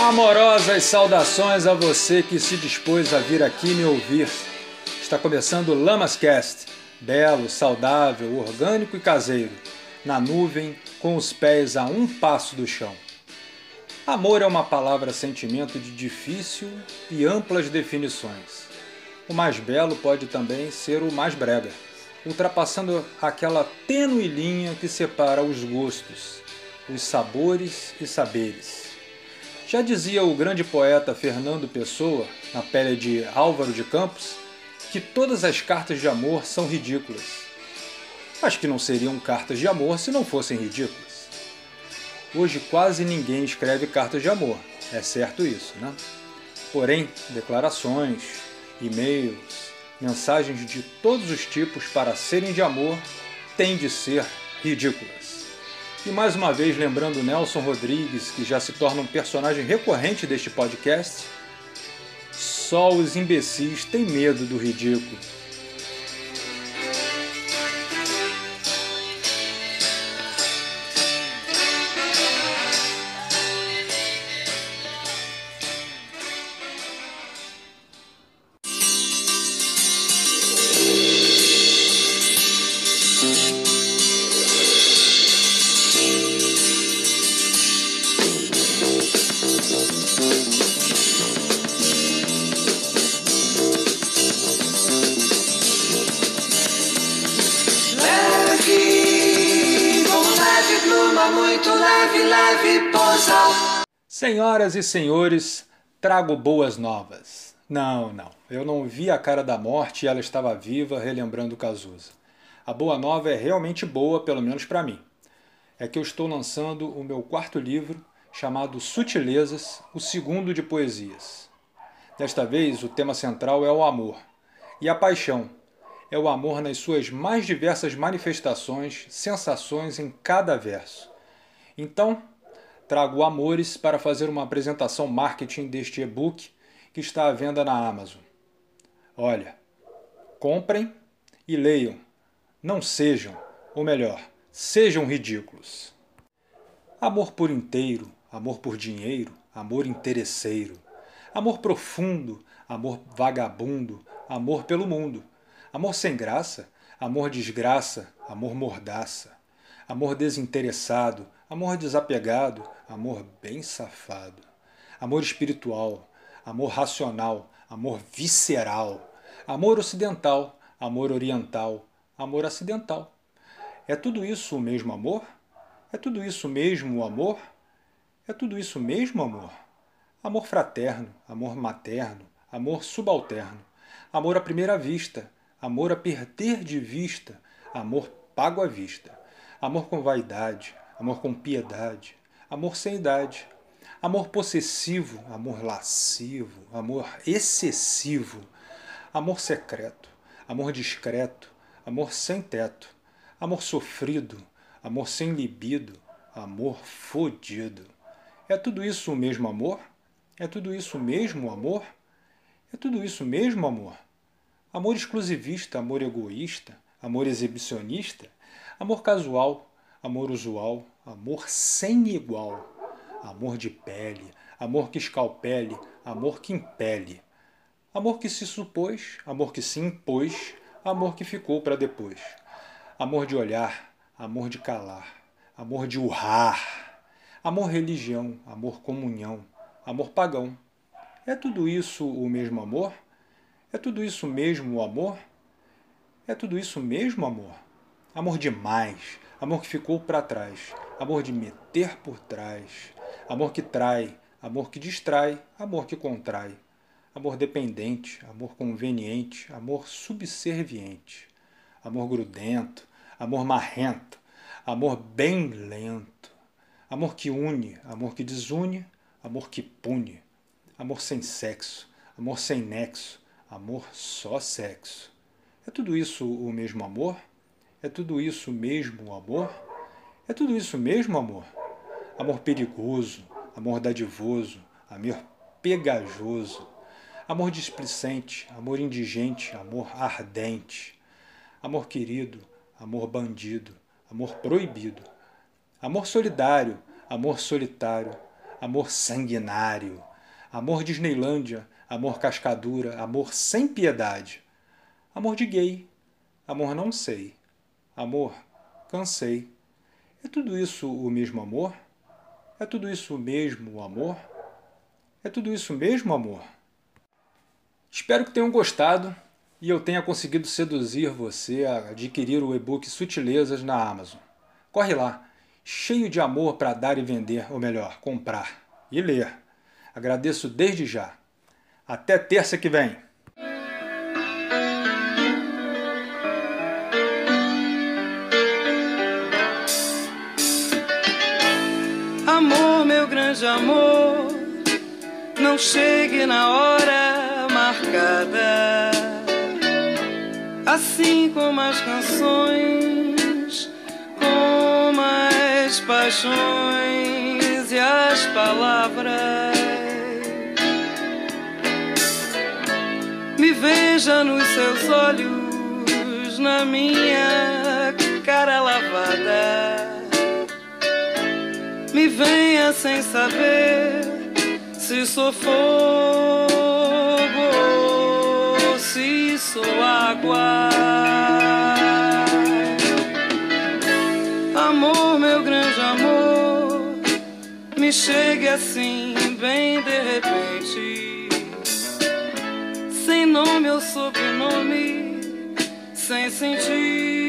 Amorosas saudações a você que se dispôs a vir aqui me ouvir. Está começando o Lamascast, belo, saudável, orgânico e caseiro, na nuvem, com os pés a um passo do chão. Amor é uma palavra-sentimento de difícil e amplas definições. O mais belo pode também ser o mais brega, ultrapassando aquela tênue linha que separa os gostos, os sabores e saberes. Já dizia o grande poeta Fernando Pessoa, na pele de Álvaro de Campos, que todas as cartas de amor são ridículas. Mas que não seriam cartas de amor se não fossem ridículas. Hoje quase ninguém escreve cartas de amor, é certo isso, né? Porém, declarações, e-mails, mensagens de todos os tipos para serem de amor têm de ser ridículas. E mais uma vez, lembrando Nelson Rodrigues, que já se torna um personagem recorrente deste podcast, só os imbecis têm medo do ridículo. Senhoras e senhores, trago boas novas. Não, não, eu não vi a cara da morte e ela estava viva relembrando Cazuza. A boa nova é realmente boa, pelo menos para mim. É que eu estou lançando o meu quarto livro, chamado Sutilezas, o segundo de poesias. Desta vez, o tema central é o amor e a paixão. É o amor nas suas mais diversas manifestações, sensações em cada verso. Então, trago Amores para fazer uma apresentação marketing deste e-book que está à venda na Amazon. Olha, comprem e leiam. Não sejam, ou melhor, sejam ridículos. Amor por inteiro, amor por dinheiro, amor interesseiro. Amor profundo, amor vagabundo, amor pelo mundo. Amor sem graça, amor desgraça, amor mordaça. Amor desinteressado, amor desapegado, amor bem safado, amor espiritual, amor racional, amor visceral, amor ocidental, amor oriental, amor acidental. É tudo isso o mesmo amor? É tudo isso mesmo o amor? É tudo isso mesmo amor? Amor fraterno, amor materno, amor subalterno, amor à primeira vista, amor a perder de vista, amor pago à vista, amor com vaidade, amor com piedade, amor sem idade, amor possessivo, amor lascivo, amor excessivo, amor secreto, amor discreto, amor sem teto, amor sofrido, amor sem libido, amor fodido. É tudo isso o mesmo amor? É tudo isso o mesmo amor? É tudo isso mesmo amor? Amor exclusivista, amor egoísta, amor exibicionista, amor casual, amor usual, amor sem igual, amor de pele, amor que escalpele, amor que impele, amor que se supôs, amor que se impôs, amor que ficou para depois, amor de olhar, amor de calar, amor de urrar, amor religião, amor comunhão, amor pagão. É tudo isso o mesmo amor? É tudo isso mesmo o amor? É tudo isso mesmo amor? Amor demais, amor que ficou para trás, amor de meter por trás, amor que trai, amor que distrai, amor que contrai, amor dependente, amor conveniente, amor subserviente, amor grudento, amor marrento, amor bem lento, amor que une, amor que desune, amor que pune, amor sem sexo, amor sem nexo, amor só sexo. É tudo isso o mesmo amor? É tudo isso mesmo o amor? É tudo isso mesmo amor? Amor perigoso, amor dadivoso, amor pegajoso, amor displicente, amor indigente, amor ardente, amor querido, amor bandido, amor proibido, amor solidário, amor solitário, amor sanguinário, amor Disneylândia, amor cascadura, amor sem piedade, amor de gay, amor não sei, amor cansei. É tudo isso o mesmo amor? É tudo isso o mesmo amor? É tudo isso mesmo amor? Espero que tenham gostado e eu tenha conseguido seduzir você a adquirir o e-book Sutilezas na Amazon. Corre lá, cheio de amor para dar e vender, ou melhor, comprar e ler. Agradeço desde já. Até terça que vem. Amor, meu grande amor, não chegue na hora marcada. Assim como as canções, como as paixões e as palavras. Me veja nos seus olhos, na minha venha sem saber se sou fogo ou se sou água. Amor, meu grande amor, me chegue assim, bem de repente, sem nome ou sobrenome, sem sentir